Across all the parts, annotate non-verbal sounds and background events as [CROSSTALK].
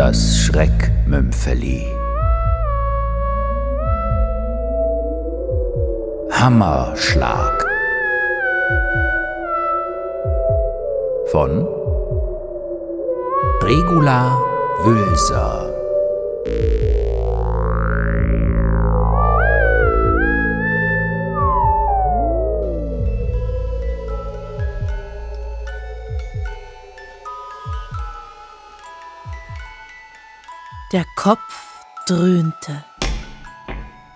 Das Schreckmümpfeli. Hammerschlag. Von Regula Wülser. Der Kopf dröhnte.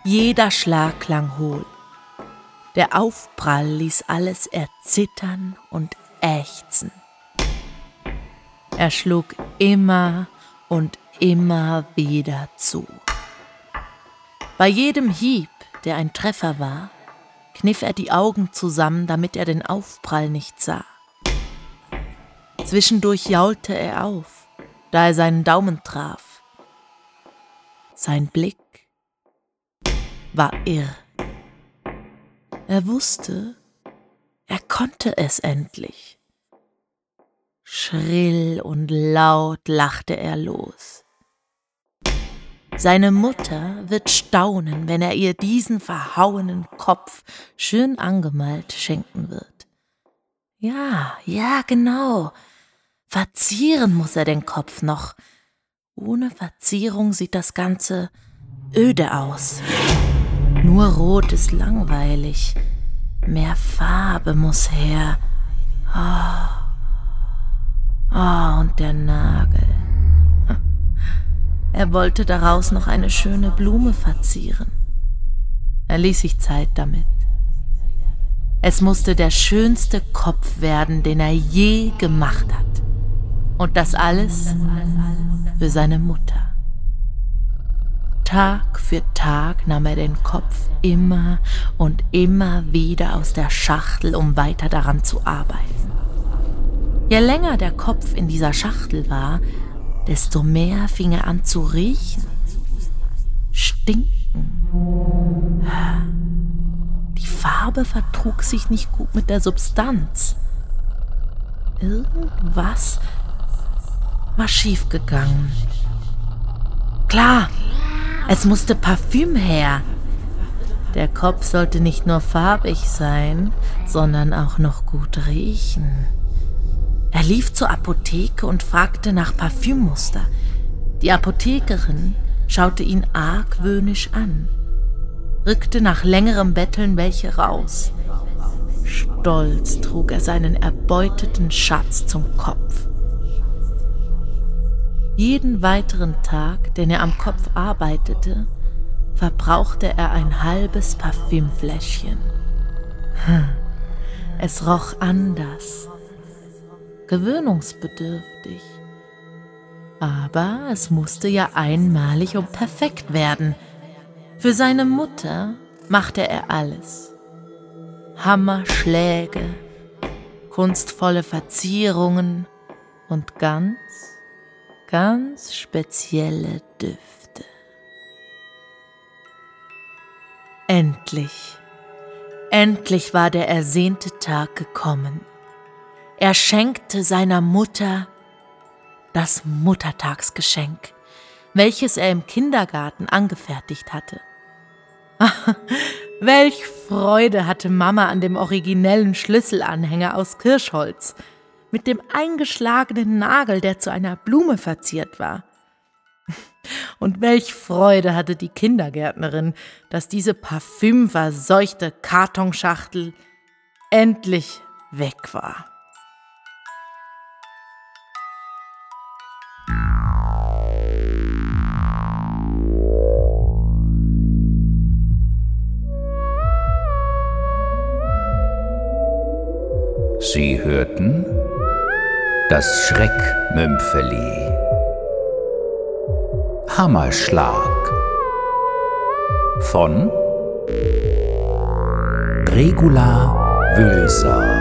Jeder Schlag klang hohl. Der Aufprall ließ alles erzittern und ächzen. Er schlug immer und immer wieder zu. Bei jedem Hieb, der ein Treffer war, kniff er die Augen zusammen, damit er den Aufprall nicht sah. Zwischendurch jaulte er auf, da er seinen Daumen traf sein Blick war irr. Er wusste, er konnte es endlich. Schrill und laut lachte er los. Seine Mutter wird staunen, wenn er ihr diesen verhauenen Kopf schön angemalt schenken wird. Ja, ja, genau. Verzieren muss er den Kopf noch, ohne Verzierung sieht das Ganze öde aus. Nur rot ist langweilig. Mehr Farbe muss her. Oh. Oh, und der Nagel. [LAUGHS] Er wollte daraus noch eine schöne Blume verzieren. Er ließ sich Zeit damit. Es musste der schönste Kopf werden, den er je gemacht hat. Und das alles für seine Mutter. Tag für Tag nahm er den Kopf immer und immer wieder aus der Schachtel, um weiter daran zu arbeiten. Je länger der Kopf in dieser Schachtel war, desto mehr fing er an zu riechen, stinken. Die Farbe vertrug sich nicht gut mit der Substanz. Irgendwas war schiefgegangen. Klar, es musste Parfüm her. Der Kopf sollte nicht nur farbig sein, sondern auch noch gut riechen. Er lief zur Apotheke und fragte nach Parfümmuster. Die Apothekerin schaute ihn argwöhnisch an, rückte nach längerem Betteln welche raus. Stolz trug er seinen erbeuteten Schatz zum Kopf. Jeden weiteren Tag, den er am Kopf arbeitete, verbrauchte er ein halbes Parfümfläschchen. Hm, es roch anders, gewöhnungsbedürftig. Aber es musste ja einmalig und perfekt werden. Für seine Mutter machte er alles. Hammerschläge, kunstvolle Verzierungen und ganz ganz spezielle Düfte. Endlich, endlich war der ersehnte Tag gekommen. Er schenkte seiner Mutter das Muttertagsgeschenk, welches er im Kindergarten angefertigt hatte. [LAUGHS] welch Freude hatte Mama an dem originellen Schlüsselanhänger aus Kirschholz, mit dem eingeschlagenen Nagel, der zu einer Blume verziert war. [LAUGHS] Und welch Freude hatte die Kindergärtnerin, dass diese parfümverseuchte Kartonschachtel endlich weg war. Sie hörten das Schreckmümpfeli. Hammerschlag von Regula Wülser.